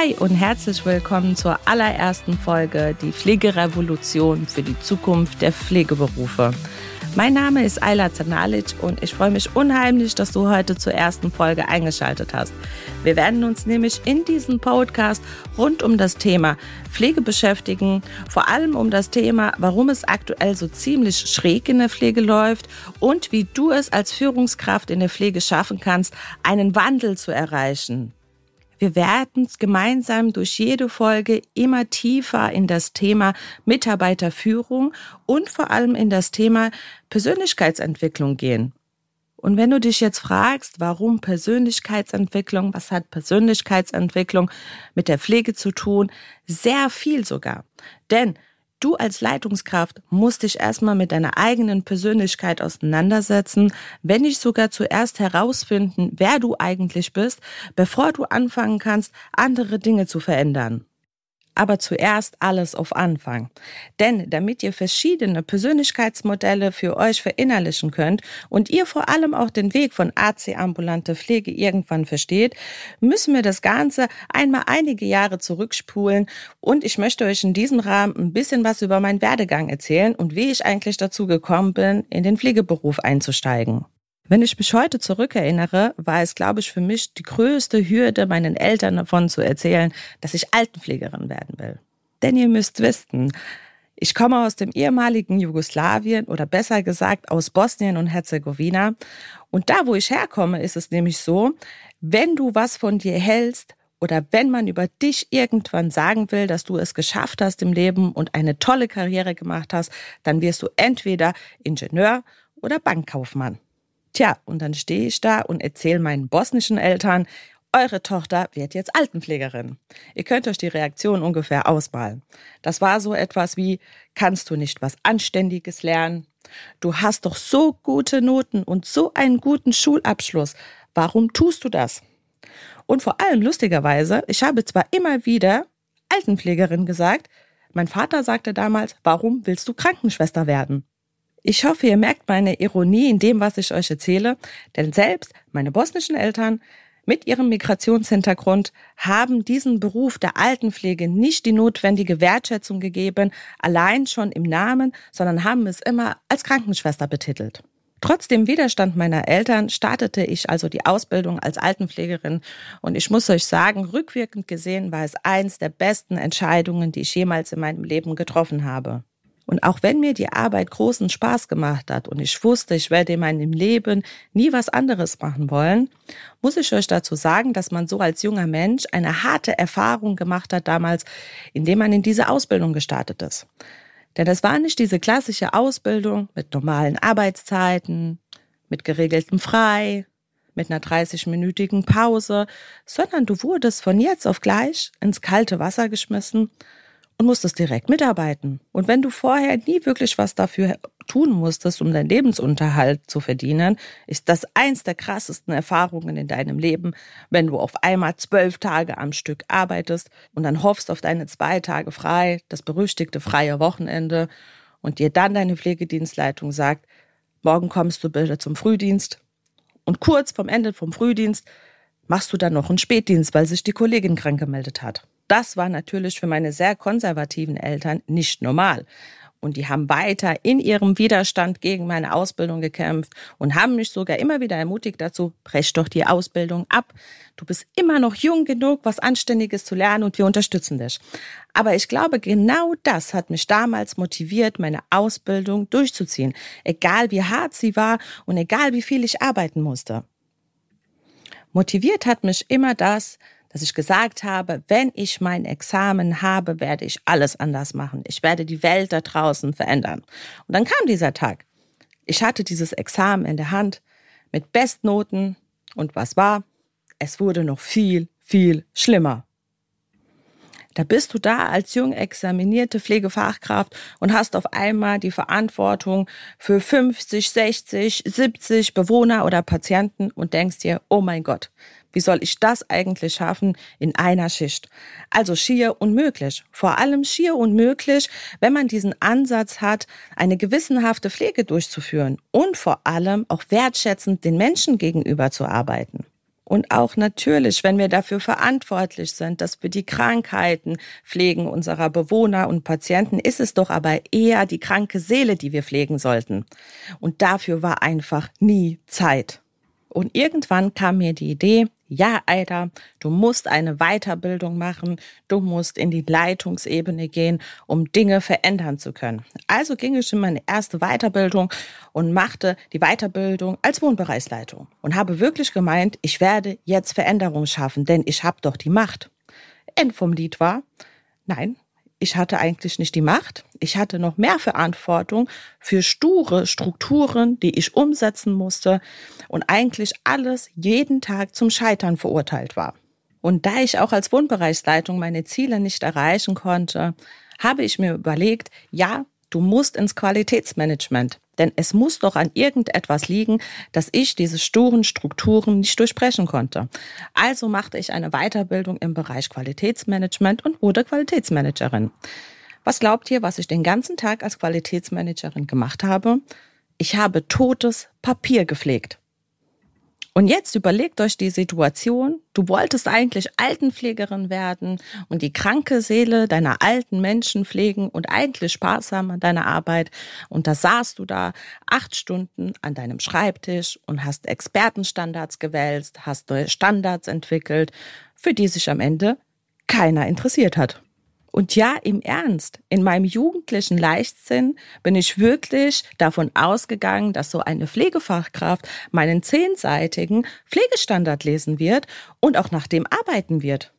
Hi und herzlich willkommen zur allerersten Folge Die Pflegerevolution für die Zukunft der Pflegeberufe. Mein Name ist Ayla Zanalic und ich freue mich unheimlich, dass du heute zur ersten Folge eingeschaltet hast. Wir werden uns nämlich in diesem Podcast rund um das Thema Pflege beschäftigen, vor allem um das Thema, warum es aktuell so ziemlich schräg in der Pflege läuft und wie du es als Führungskraft in der Pflege schaffen kannst, einen Wandel zu erreichen. Wir werden gemeinsam durch jede Folge immer tiefer in das Thema Mitarbeiterführung und vor allem in das Thema Persönlichkeitsentwicklung gehen. Und wenn du dich jetzt fragst, warum Persönlichkeitsentwicklung, was hat Persönlichkeitsentwicklung mit der Pflege zu tun? Sehr viel sogar. Denn Du als Leitungskraft musst dich erstmal mit deiner eigenen Persönlichkeit auseinandersetzen, wenn nicht sogar zuerst herausfinden, wer du eigentlich bist, bevor du anfangen kannst, andere Dinge zu verändern aber zuerst alles auf Anfang. Denn damit ihr verschiedene Persönlichkeitsmodelle für euch verinnerlichen könnt und ihr vor allem auch den Weg von AC-ambulante Pflege irgendwann versteht, müssen wir das Ganze einmal einige Jahre zurückspulen und ich möchte euch in diesem Rahmen ein bisschen was über meinen Werdegang erzählen und wie ich eigentlich dazu gekommen bin, in den Pflegeberuf einzusteigen. Wenn ich mich heute zurückerinnere, war es, glaube ich, für mich die größte Hürde, meinen Eltern davon zu erzählen, dass ich Altenpflegerin werden will. Denn ihr müsst wissen, ich komme aus dem ehemaligen Jugoslawien oder besser gesagt aus Bosnien und Herzegowina. Und da, wo ich herkomme, ist es nämlich so, wenn du was von dir hältst oder wenn man über dich irgendwann sagen will, dass du es geschafft hast im Leben und eine tolle Karriere gemacht hast, dann wirst du entweder Ingenieur oder Bankkaufmann. Tja, und dann stehe ich da und erzähle meinen bosnischen Eltern, eure Tochter wird jetzt Altenpflegerin. Ihr könnt euch die Reaktion ungefähr ausmalen. Das war so etwas wie, kannst du nicht was Anständiges lernen? Du hast doch so gute Noten und so einen guten Schulabschluss. Warum tust du das? Und vor allem lustigerweise, ich habe zwar immer wieder Altenpflegerin gesagt, mein Vater sagte damals, warum willst du Krankenschwester werden? Ich hoffe, ihr merkt meine Ironie in dem, was ich euch erzähle, denn selbst meine bosnischen Eltern mit ihrem Migrationshintergrund haben diesen Beruf der Altenpflege nicht die notwendige Wertschätzung gegeben, allein schon im Namen, sondern haben es immer als Krankenschwester betitelt. Trotz dem Widerstand meiner Eltern startete ich also die Ausbildung als Altenpflegerin und ich muss euch sagen, rückwirkend gesehen war es eins der besten Entscheidungen, die ich jemals in meinem Leben getroffen habe. Und auch wenn mir die Arbeit großen Spaß gemacht hat und ich wusste, ich werde in meinem Leben nie was anderes machen wollen, muss ich euch dazu sagen, dass man so als junger Mensch eine harte Erfahrung gemacht hat damals, indem man in diese Ausbildung gestartet ist. Denn es war nicht diese klassische Ausbildung mit normalen Arbeitszeiten, mit geregeltem Frei, mit einer 30-minütigen Pause, sondern du wurdest von jetzt auf gleich ins kalte Wasser geschmissen und musstest direkt mitarbeiten. Und wenn du vorher nie wirklich was dafür tun musstest, um deinen Lebensunterhalt zu verdienen, ist das eins der krassesten Erfahrungen in deinem Leben, wenn du auf einmal zwölf Tage am Stück arbeitest und dann hoffst auf deine zwei Tage frei, das berüchtigte freie Wochenende und dir dann deine Pflegedienstleitung sagt, morgen kommst du bitte zum Frühdienst und kurz vom Ende vom Frühdienst machst du dann noch einen Spätdienst, weil sich die Kollegin krank gemeldet hat. Das war natürlich für meine sehr konservativen Eltern nicht normal. Und die haben weiter in ihrem Widerstand gegen meine Ausbildung gekämpft und haben mich sogar immer wieder ermutigt dazu, brech doch die Ausbildung ab. Du bist immer noch jung genug, was Anständiges zu lernen und wir unterstützen dich. Aber ich glaube, genau das hat mich damals motiviert, meine Ausbildung durchzuziehen. Egal wie hart sie war und egal wie viel ich arbeiten musste. Motiviert hat mich immer das, dass ich gesagt habe, wenn ich mein Examen habe, werde ich alles anders machen. Ich werde die Welt da draußen verändern. Und dann kam dieser Tag. Ich hatte dieses Examen in der Hand mit Bestnoten und was war? Es wurde noch viel, viel schlimmer. Da bist du da als jung examinierte Pflegefachkraft und hast auf einmal die Verantwortung für 50, 60, 70 Bewohner oder Patienten und denkst dir, oh mein Gott, wie soll ich das eigentlich schaffen in einer Schicht? Also schier unmöglich. Vor allem schier unmöglich, wenn man diesen Ansatz hat, eine gewissenhafte Pflege durchzuführen und vor allem auch wertschätzend den Menschen gegenüber zu arbeiten. Und auch natürlich, wenn wir dafür verantwortlich sind, dass wir die Krankheiten pflegen unserer Bewohner und Patienten, ist es doch aber eher die kranke Seele, die wir pflegen sollten. Und dafür war einfach nie Zeit. Und irgendwann kam mir die Idee, ja, Alter, du musst eine Weiterbildung machen, du musst in die Leitungsebene gehen, um Dinge verändern zu können. Also ging ich in meine erste Weiterbildung und machte die Weiterbildung als Wohnbereichsleitung und habe wirklich gemeint, ich werde jetzt Veränderungen schaffen, denn ich habe doch die Macht. End vom Lied war, nein, ich hatte eigentlich nicht die Macht. Ich hatte noch mehr Verantwortung für sture Strukturen, die ich umsetzen musste und eigentlich alles jeden Tag zum Scheitern verurteilt war. Und da ich auch als Wohnbereichsleitung meine Ziele nicht erreichen konnte, habe ich mir überlegt, ja, du musst ins Qualitätsmanagement. Denn es muss doch an irgendetwas liegen, dass ich diese sturen Strukturen nicht durchbrechen konnte. Also machte ich eine Weiterbildung im Bereich Qualitätsmanagement und wurde Qualitätsmanagerin. Was glaubt ihr, was ich den ganzen Tag als Qualitätsmanagerin gemacht habe? Ich habe totes Papier gepflegt. Und jetzt überlegt euch die Situation, du wolltest eigentlich Altenpflegerin werden und die kranke Seele deiner alten Menschen pflegen und eigentlich haben an deiner Arbeit. Und da saßt du da acht Stunden an deinem Schreibtisch und hast Expertenstandards gewälzt, hast neue Standards entwickelt, für die sich am Ende keiner interessiert hat. Und ja, im Ernst, in meinem jugendlichen Leichtsinn bin ich wirklich davon ausgegangen, dass so eine Pflegefachkraft meinen zehnseitigen Pflegestandard lesen wird und auch nach dem arbeiten wird.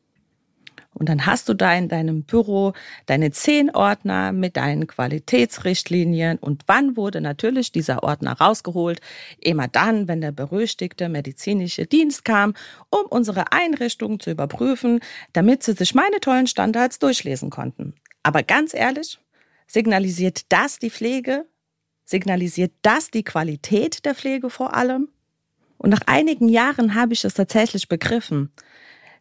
Und dann hast du da in deinem Büro deine zehn Ordner mit deinen Qualitätsrichtlinien. Und wann wurde natürlich dieser Ordner rausgeholt? Immer dann, wenn der berüchtigte medizinische Dienst kam, um unsere Einrichtung zu überprüfen, damit sie sich meine tollen Standards durchlesen konnten. Aber ganz ehrlich, signalisiert das die Pflege? Signalisiert das die Qualität der Pflege vor allem? Und nach einigen Jahren habe ich es tatsächlich begriffen.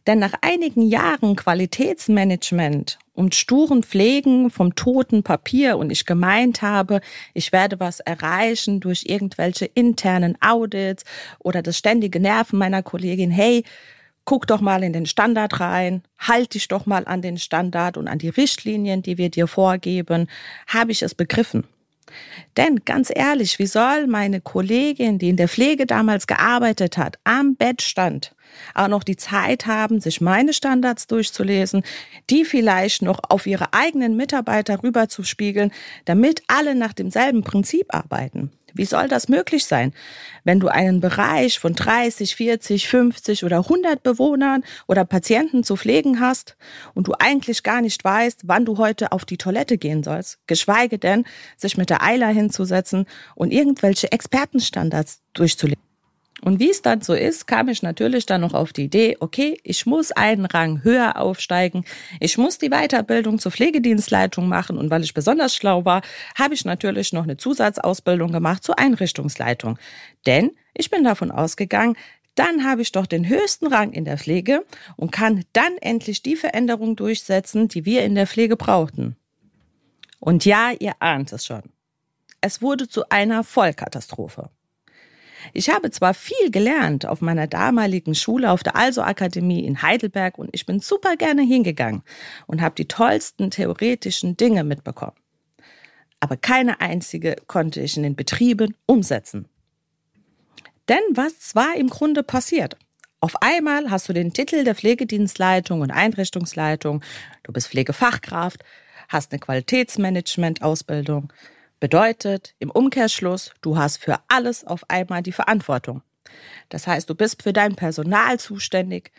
Denn nach einigen Jahren Qualitätsmanagement und sturen Pflegen vom toten Papier und ich gemeint habe, ich werde was erreichen durch irgendwelche internen Audits oder das ständige Nerven meiner Kollegin, hey, guck doch mal in den Standard rein, halt dich doch mal an den Standard und an die Richtlinien, die wir dir vorgeben, habe ich es begriffen. Denn ganz ehrlich, wie soll meine Kollegin, die in der Pflege damals gearbeitet hat, am Bett stand, auch noch die Zeit haben, sich meine Standards durchzulesen, die vielleicht noch auf ihre eigenen Mitarbeiter rüberzuspiegeln, damit alle nach demselben Prinzip arbeiten. Wie soll das möglich sein, wenn du einen Bereich von 30, 40, 50 oder 100 Bewohnern oder Patienten zu pflegen hast und du eigentlich gar nicht weißt, wann du heute auf die Toilette gehen sollst, geschweige denn, sich mit der Eiler hinzusetzen und irgendwelche Expertenstandards durchzulesen? Und wie es dann so ist, kam ich natürlich dann noch auf die Idee, okay, ich muss einen Rang höher aufsteigen, ich muss die Weiterbildung zur Pflegedienstleitung machen und weil ich besonders schlau war, habe ich natürlich noch eine Zusatzausbildung gemacht zur Einrichtungsleitung. Denn ich bin davon ausgegangen, dann habe ich doch den höchsten Rang in der Pflege und kann dann endlich die Veränderung durchsetzen, die wir in der Pflege brauchten. Und ja, ihr ahnt es schon. Es wurde zu einer Vollkatastrophe. Ich habe zwar viel gelernt auf meiner damaligen Schule auf der Also Akademie in Heidelberg und ich bin super gerne hingegangen und habe die tollsten theoretischen Dinge mitbekommen. Aber keine einzige konnte ich in den Betrieben umsetzen. Denn was war im Grunde passiert? Auf einmal hast du den Titel der Pflegedienstleitung und Einrichtungsleitung, du bist Pflegefachkraft, hast eine Qualitätsmanagement-Ausbildung, Bedeutet im Umkehrschluss, du hast für alles auf einmal die Verantwortung. Das heißt, du bist für dein Personal zuständig,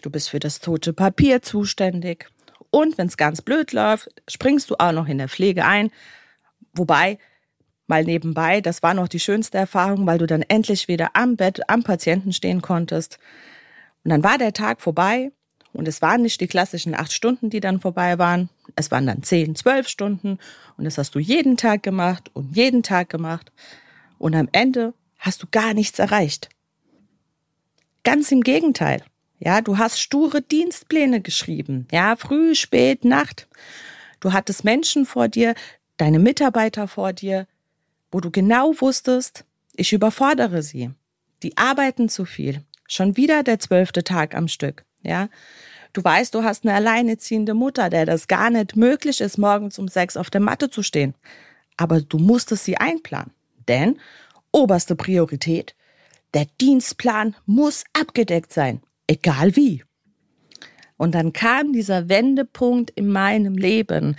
du bist für das tote Papier zuständig und wenn es ganz blöd läuft, springst du auch noch in der Pflege ein. Wobei, mal nebenbei, das war noch die schönste Erfahrung, weil du dann endlich wieder am Bett, am Patienten stehen konntest. Und dann war der Tag vorbei und es waren nicht die klassischen acht Stunden, die dann vorbei waren. Es waren dann zehn, zwölf Stunden. Und das hast du jeden Tag gemacht und jeden Tag gemacht. Und am Ende hast du gar nichts erreicht. Ganz im Gegenteil. Ja, du hast sture Dienstpläne geschrieben. Ja, früh, spät, Nacht. Du hattest Menschen vor dir, deine Mitarbeiter vor dir, wo du genau wusstest, ich überfordere sie. Die arbeiten zu viel Schon wieder der zwölfte Tag am Stück, ja. Du weißt, du hast eine alleineziehende Mutter, der das gar nicht möglich ist, morgens um sechs auf der Matte zu stehen. Aber du musstest sie einplanen. Denn oberste Priorität, der Dienstplan muss abgedeckt sein. Egal wie. Und dann kam dieser Wendepunkt in meinem Leben.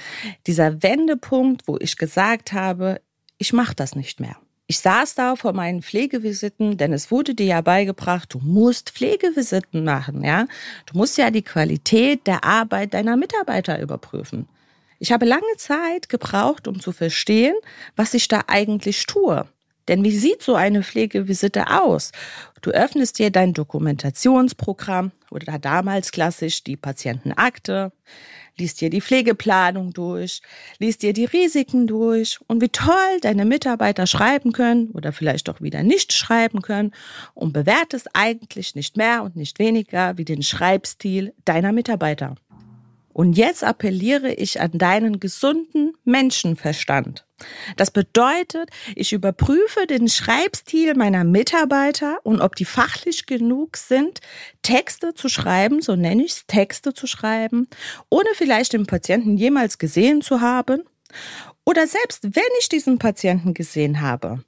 Dieser Wendepunkt, wo ich gesagt habe, ich mache das nicht mehr. Ich saß da vor meinen Pflegevisiten, denn es wurde dir ja beigebracht, du musst Pflegevisiten machen, ja? Du musst ja die Qualität der Arbeit deiner Mitarbeiter überprüfen. Ich habe lange Zeit gebraucht, um zu verstehen, was ich da eigentlich tue. Denn wie sieht so eine Pflegevisite aus? Du öffnest dir dein Dokumentationsprogramm oder damals klassisch die Patientenakte, liest dir die Pflegeplanung durch, liest dir die Risiken durch und wie toll deine Mitarbeiter schreiben können oder vielleicht auch wieder nicht schreiben können und bewertest eigentlich nicht mehr und nicht weniger wie den Schreibstil deiner Mitarbeiter. Und jetzt appelliere ich an deinen gesunden Menschenverstand. Das bedeutet, ich überprüfe den Schreibstil meiner Mitarbeiter und ob die fachlich genug sind, Texte zu schreiben, so nenne ich es, Texte zu schreiben, ohne vielleicht den Patienten jemals gesehen zu haben. Oder selbst wenn ich diesen Patienten gesehen habe,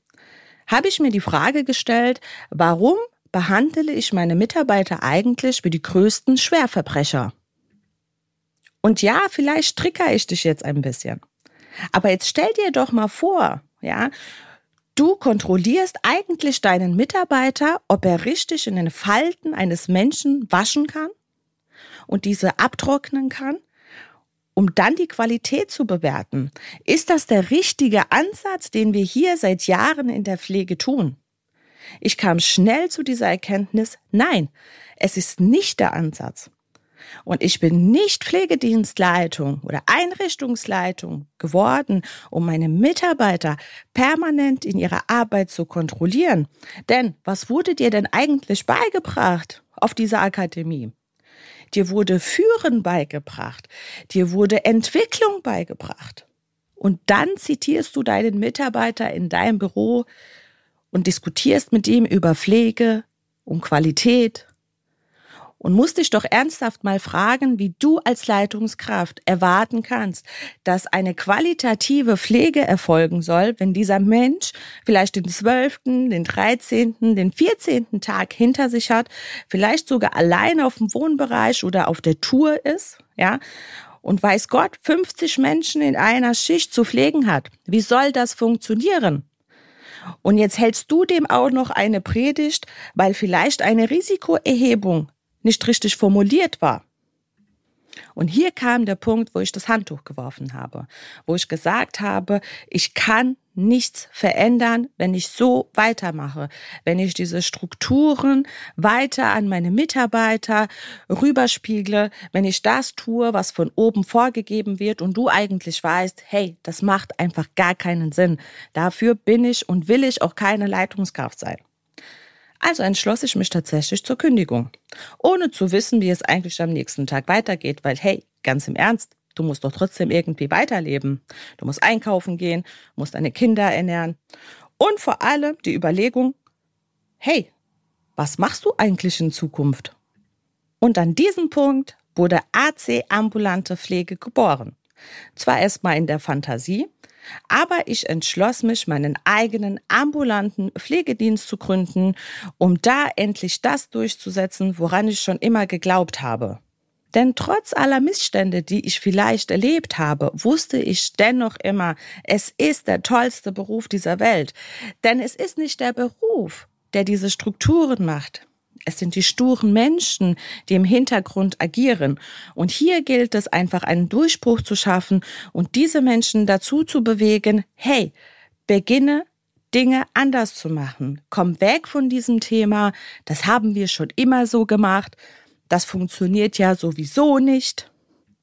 habe ich mir die Frage gestellt, warum behandle ich meine Mitarbeiter eigentlich wie die größten Schwerverbrecher? Und ja, vielleicht tricker ich dich jetzt ein bisschen. Aber jetzt stell dir doch mal vor, ja, du kontrollierst eigentlich deinen Mitarbeiter, ob er richtig in den Falten eines Menschen waschen kann und diese abtrocknen kann, um dann die Qualität zu bewerten. Ist das der richtige Ansatz, den wir hier seit Jahren in der Pflege tun? Ich kam schnell zu dieser Erkenntnis, nein, es ist nicht der Ansatz. Und ich bin nicht Pflegedienstleitung oder Einrichtungsleitung geworden, um meine Mitarbeiter permanent in ihrer Arbeit zu kontrollieren. Denn was wurde dir denn eigentlich beigebracht auf dieser Akademie? Dir wurde Führen beigebracht. Dir wurde Entwicklung beigebracht. Und dann zitierst du deinen Mitarbeiter in deinem Büro und diskutierst mit ihm über Pflege, um Qualität und musst dich doch ernsthaft mal fragen, wie du als Leitungskraft erwarten kannst, dass eine qualitative Pflege erfolgen soll, wenn dieser Mensch vielleicht den zwölften, den dreizehnten, den vierzehnten Tag hinter sich hat, vielleicht sogar allein auf dem Wohnbereich oder auf der Tour ist, ja, und weiß Gott, 50 Menschen in einer Schicht zu pflegen hat. Wie soll das funktionieren? Und jetzt hältst du dem auch noch eine Predigt, weil vielleicht eine Risikoerhebung nicht richtig formuliert war. Und hier kam der Punkt, wo ich das Handtuch geworfen habe, wo ich gesagt habe, ich kann nichts verändern, wenn ich so weitermache, wenn ich diese Strukturen weiter an meine Mitarbeiter rüberspiegle, wenn ich das tue, was von oben vorgegeben wird und du eigentlich weißt, hey, das macht einfach gar keinen Sinn. Dafür bin ich und will ich auch keine Leitungskraft sein. Also entschloss ich mich tatsächlich zur Kündigung, ohne zu wissen, wie es eigentlich am nächsten Tag weitergeht, weil hey, ganz im Ernst, du musst doch trotzdem irgendwie weiterleben. Du musst einkaufen gehen, musst deine Kinder ernähren und vor allem die Überlegung, hey, was machst du eigentlich in Zukunft? Und an diesem Punkt wurde AC Ambulante Pflege geboren. Zwar erstmal in der Fantasie, aber ich entschloss mich, meinen eigenen ambulanten Pflegedienst zu gründen, um da endlich das durchzusetzen, woran ich schon immer geglaubt habe. Denn trotz aller Missstände, die ich vielleicht erlebt habe, wusste ich dennoch immer, es ist der tollste Beruf dieser Welt. Denn es ist nicht der Beruf, der diese Strukturen macht. Es sind die sturen Menschen, die im Hintergrund agieren. Und hier gilt es einfach einen Durchbruch zu schaffen und diese Menschen dazu zu bewegen, hey, beginne Dinge anders zu machen. Komm weg von diesem Thema. Das haben wir schon immer so gemacht. Das funktioniert ja sowieso nicht.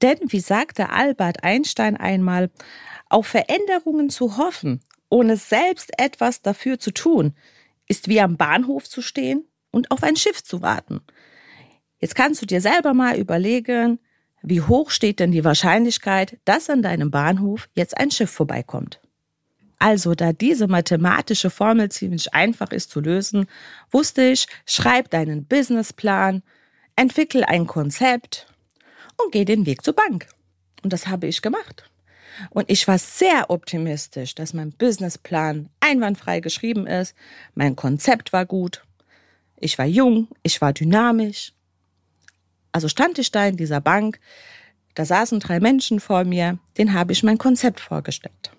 Denn, wie sagte Albert Einstein einmal, auf Veränderungen zu hoffen, ohne selbst etwas dafür zu tun, ist wie am Bahnhof zu stehen und auf ein Schiff zu warten. Jetzt kannst du dir selber mal überlegen, wie hoch steht denn die Wahrscheinlichkeit, dass an deinem Bahnhof jetzt ein Schiff vorbeikommt? Also, da diese mathematische Formel ziemlich einfach ist zu lösen, wusste ich, schreib deinen Businessplan, entwickel ein Konzept und geh den Weg zur Bank. Und das habe ich gemacht. Und ich war sehr optimistisch, dass mein Businessplan einwandfrei geschrieben ist, mein Konzept war gut, ich war jung, ich war dynamisch. Also stand ich da in dieser Bank, da saßen drei Menschen vor mir, denen habe ich mein Konzept vorgestellt.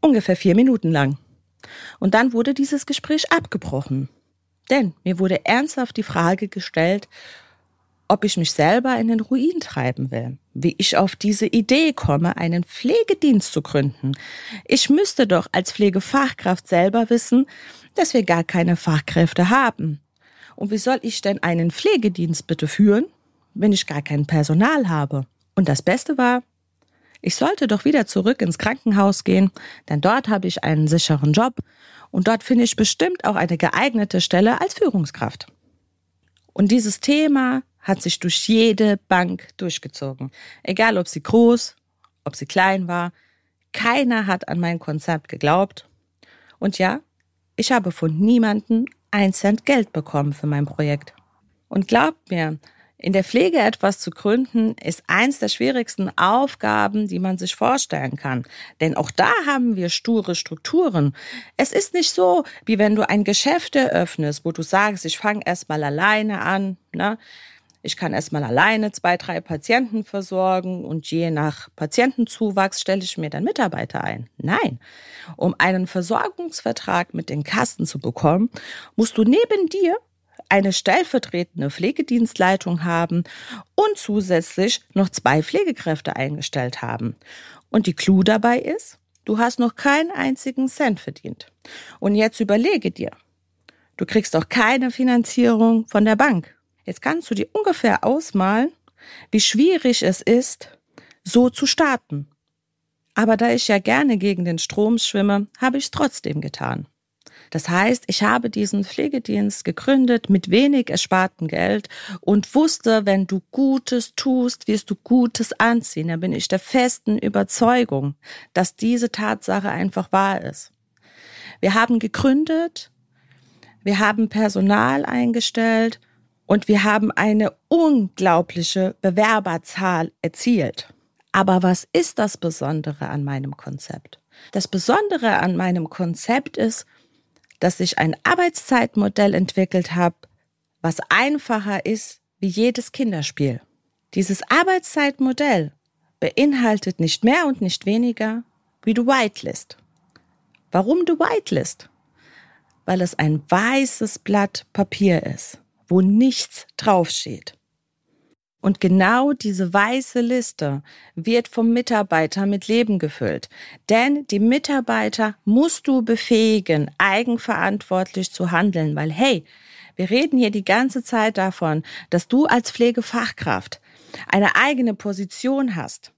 Ungefähr vier Minuten lang. Und dann wurde dieses Gespräch abgebrochen. Denn mir wurde ernsthaft die Frage gestellt, ob ich mich selber in den Ruin treiben will, wie ich auf diese Idee komme, einen Pflegedienst zu gründen. Ich müsste doch als Pflegefachkraft selber wissen, dass wir gar keine Fachkräfte haben. Und wie soll ich denn einen Pflegedienst bitte führen, wenn ich gar kein Personal habe? Und das Beste war, ich sollte doch wieder zurück ins Krankenhaus gehen, denn dort habe ich einen sicheren Job und dort finde ich bestimmt auch eine geeignete Stelle als Führungskraft. Und dieses Thema hat sich durch jede Bank durchgezogen. Egal, ob sie groß, ob sie klein war. Keiner hat an mein Konzept geglaubt. Und ja, ich habe von niemandem ein Cent Geld bekommen für mein Projekt. Und glaubt mir, in der Pflege etwas zu gründen, ist eins der schwierigsten Aufgaben, die man sich vorstellen kann. Denn auch da haben wir sture Strukturen. Es ist nicht so, wie wenn du ein Geschäft eröffnest, wo du sagst, ich fange erstmal alleine an. Ne? Ich kann erstmal alleine zwei, drei Patienten versorgen und je nach Patientenzuwachs stelle ich mir dann Mitarbeiter ein. Nein. Um einen Versorgungsvertrag mit den Kassen zu bekommen, musst du neben dir eine stellvertretende Pflegedienstleitung haben und zusätzlich noch zwei Pflegekräfte eingestellt haben. Und die Clou dabei ist, du hast noch keinen einzigen Cent verdient. Und jetzt überlege dir, du kriegst auch keine Finanzierung von der Bank. Jetzt kannst du dir ungefähr ausmalen, wie schwierig es ist, so zu starten. Aber da ich ja gerne gegen den Strom schwimme, habe ich es trotzdem getan. Das heißt, ich habe diesen Pflegedienst gegründet mit wenig erspartem Geld und wusste, wenn du Gutes tust, wirst du Gutes anziehen. Da bin ich der festen Überzeugung, dass diese Tatsache einfach wahr ist. Wir haben gegründet, wir haben Personal eingestellt und wir haben eine unglaubliche Bewerberzahl erzielt. Aber was ist das Besondere an meinem Konzept? Das Besondere an meinem Konzept ist, dass ich ein Arbeitszeitmodell entwickelt habe, was einfacher ist wie jedes Kinderspiel. Dieses Arbeitszeitmodell beinhaltet nicht mehr und nicht weniger wie du Whitelist. Warum du Whitelist? Weil es ein weißes Blatt Papier ist wo nichts draufsteht. Und genau diese weiße Liste wird vom Mitarbeiter mit Leben gefüllt. Denn die Mitarbeiter musst du befähigen, eigenverantwortlich zu handeln, weil hey, wir reden hier die ganze Zeit davon, dass du als Pflegefachkraft eine eigene Position hast.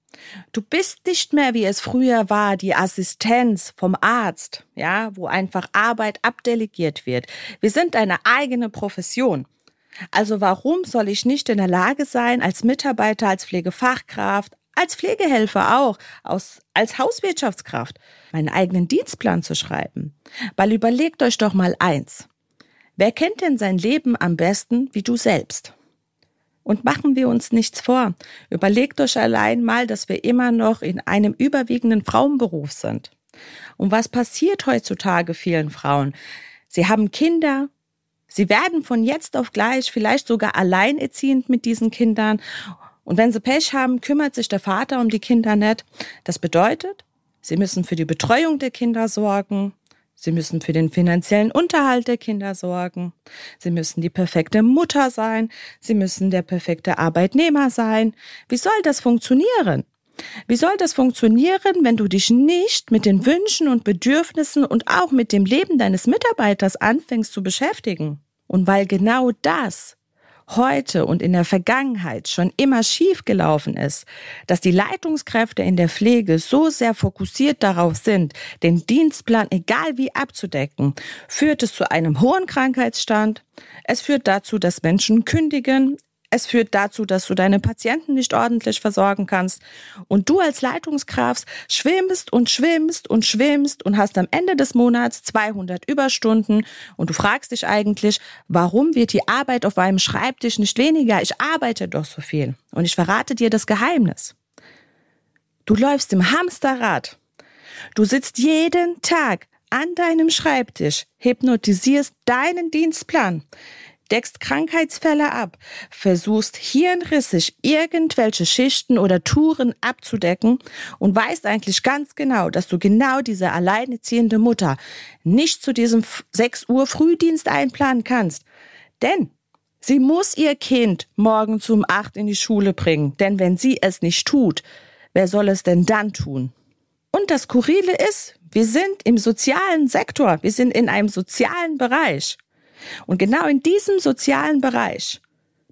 Du bist nicht mehr, wie es früher war, die Assistenz vom Arzt, ja, wo einfach Arbeit abdelegiert wird. Wir sind eine eigene Profession. Also warum soll ich nicht in der Lage sein, als Mitarbeiter, als Pflegefachkraft, als Pflegehelfer auch, aus, als Hauswirtschaftskraft, meinen eigenen Dienstplan zu schreiben? Weil überlegt euch doch mal eins. Wer kennt denn sein Leben am besten wie du selbst? Und machen wir uns nichts vor. Überlegt euch allein mal, dass wir immer noch in einem überwiegenden Frauenberuf sind. Und was passiert heutzutage vielen Frauen? Sie haben Kinder, Sie werden von jetzt auf gleich vielleicht sogar alleinerziehend mit diesen Kindern. Und wenn sie Pech haben, kümmert sich der Vater um die Kinder nicht. Das bedeutet, sie müssen für die Betreuung der Kinder sorgen. Sie müssen für den finanziellen Unterhalt der Kinder sorgen. Sie müssen die perfekte Mutter sein. Sie müssen der perfekte Arbeitnehmer sein. Wie soll das funktionieren? Wie soll das funktionieren, wenn du dich nicht mit den Wünschen und Bedürfnissen und auch mit dem Leben deines Mitarbeiters anfängst zu beschäftigen? Und weil genau das heute und in der Vergangenheit schon immer schief gelaufen ist, dass die Leitungskräfte in der Pflege so sehr fokussiert darauf sind, den Dienstplan egal wie abzudecken, führt es zu einem hohen Krankheitsstand. Es führt dazu, dass Menschen kündigen. Es führt dazu, dass du deine Patienten nicht ordentlich versorgen kannst. Und du als Leitungskraft schwimmst und schwimmst und schwimmst und hast am Ende des Monats 200 Überstunden. Und du fragst dich eigentlich, warum wird die Arbeit auf meinem Schreibtisch nicht weniger? Ich arbeite doch so viel. Und ich verrate dir das Geheimnis. Du läufst im Hamsterrad. Du sitzt jeden Tag an deinem Schreibtisch, hypnotisierst deinen Dienstplan, deckst Krankheitsfälle ab, versuchst hirnrissig irgendwelche Schichten oder Touren abzudecken und weißt eigentlich ganz genau, dass du genau diese alleineziehende Mutter nicht zu diesem 6 Uhr Frühdienst einplanen kannst. Denn sie muss ihr Kind morgen um 8 in die Schule bringen. Denn wenn sie es nicht tut, wer soll es denn dann tun? Und das Skurrile ist, wir sind im sozialen Sektor, wir sind in einem sozialen Bereich. Und genau in diesem sozialen Bereich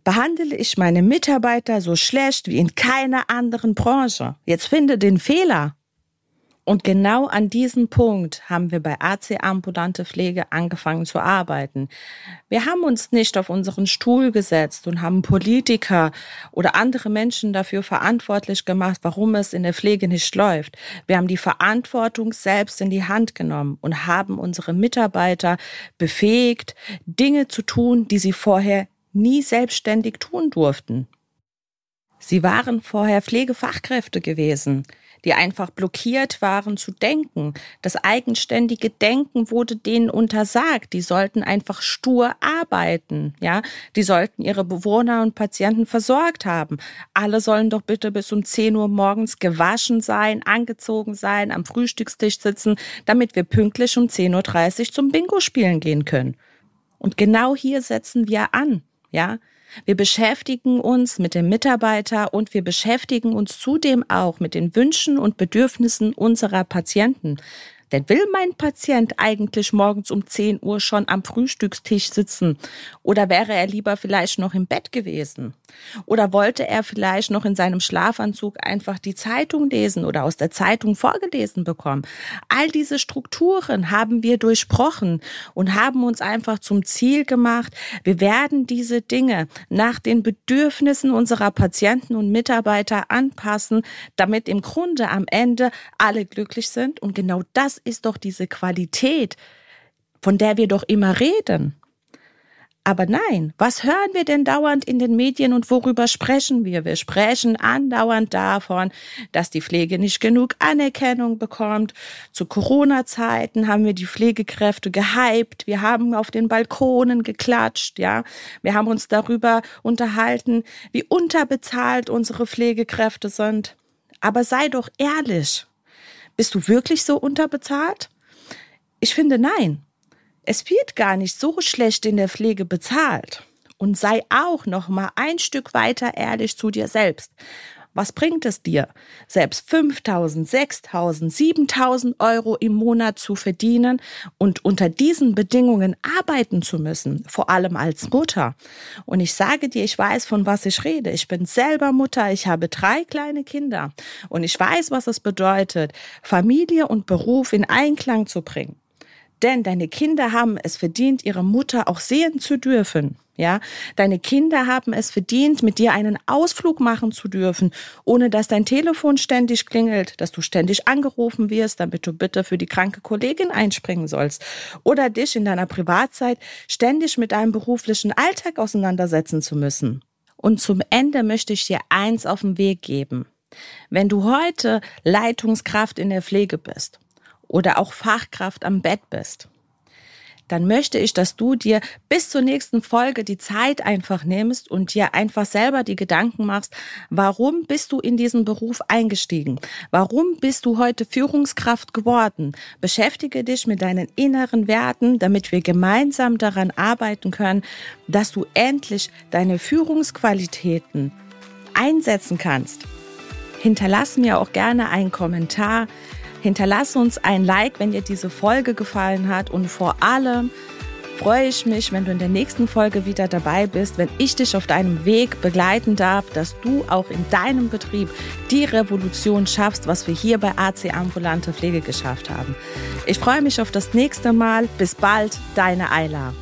behandle ich meine Mitarbeiter so schlecht wie in keiner anderen Branche. Jetzt finde den Fehler. Und genau an diesem Punkt haben wir bei AC Ambulante Pflege angefangen zu arbeiten. Wir haben uns nicht auf unseren Stuhl gesetzt und haben Politiker oder andere Menschen dafür verantwortlich gemacht, warum es in der Pflege nicht läuft. Wir haben die Verantwortung selbst in die Hand genommen und haben unsere Mitarbeiter befähigt, Dinge zu tun, die sie vorher nie selbstständig tun durften. Sie waren vorher Pflegefachkräfte gewesen die einfach blockiert waren zu denken. Das eigenständige Denken wurde denen untersagt. Die sollten einfach stur arbeiten, ja. Die sollten ihre Bewohner und Patienten versorgt haben. Alle sollen doch bitte bis um 10 Uhr morgens gewaschen sein, angezogen sein, am Frühstückstisch sitzen, damit wir pünktlich um 10.30 Uhr zum Bingo spielen gehen können. Und genau hier setzen wir an, ja. Wir beschäftigen uns mit dem Mitarbeiter und wir beschäftigen uns zudem auch mit den Wünschen und Bedürfnissen unserer Patienten. Denn will mein Patient eigentlich morgens um 10 Uhr schon am Frühstückstisch sitzen? Oder wäre er lieber vielleicht noch im Bett gewesen? Oder wollte er vielleicht noch in seinem Schlafanzug einfach die Zeitung lesen oder aus der Zeitung vorgelesen bekommen? All diese Strukturen haben wir durchbrochen und haben uns einfach zum Ziel gemacht, wir werden diese Dinge nach den Bedürfnissen unserer Patienten und Mitarbeiter anpassen, damit im Grunde am Ende alle glücklich sind. Und genau das ist doch diese Qualität, von der wir doch immer reden. Aber nein, was hören wir denn dauernd in den Medien und worüber sprechen wir? Wir sprechen andauernd davon, dass die Pflege nicht genug Anerkennung bekommt. Zu Corona-Zeiten haben wir die Pflegekräfte gehypt. Wir haben auf den Balkonen geklatscht, ja. Wir haben uns darüber unterhalten, wie unterbezahlt unsere Pflegekräfte sind. Aber sei doch ehrlich. Bist du wirklich so unterbezahlt? Ich finde nein. Es wird gar nicht so schlecht in der Pflege bezahlt. Und sei auch noch mal ein Stück weiter ehrlich zu dir selbst. Was bringt es dir, selbst 5000, 6000, 7000 Euro im Monat zu verdienen und unter diesen Bedingungen arbeiten zu müssen, vor allem als Mutter? Und ich sage dir, ich weiß, von was ich rede. Ich bin selber Mutter, ich habe drei kleine Kinder und ich weiß, was es bedeutet, Familie und Beruf in Einklang zu bringen. Denn deine Kinder haben es verdient, ihre Mutter auch sehen zu dürfen. Ja, deine Kinder haben es verdient, mit dir einen Ausflug machen zu dürfen, ohne dass dein Telefon ständig klingelt, dass du ständig angerufen wirst, damit du bitte für die kranke Kollegin einspringen sollst oder dich in deiner Privatzeit ständig mit deinem beruflichen Alltag auseinandersetzen zu müssen. Und zum Ende möchte ich dir eins auf den Weg geben. Wenn du heute Leitungskraft in der Pflege bist oder auch Fachkraft am Bett bist, dann möchte ich, dass du dir bis zur nächsten Folge die Zeit einfach nimmst und dir einfach selber die Gedanken machst, warum bist du in diesen Beruf eingestiegen? Warum bist du heute Führungskraft geworden? Beschäftige dich mit deinen inneren Werten, damit wir gemeinsam daran arbeiten können, dass du endlich deine Führungsqualitäten einsetzen kannst. Hinterlass mir auch gerne einen Kommentar Hinterlass uns ein Like, wenn dir diese Folge gefallen hat und vor allem freue ich mich, wenn du in der nächsten Folge wieder dabei bist, wenn ich dich auf deinem Weg begleiten darf, dass du auch in deinem Betrieb die Revolution schaffst, was wir hier bei AC Ambulante Pflege geschafft haben. Ich freue mich auf das nächste Mal. Bis bald, deine Ayla.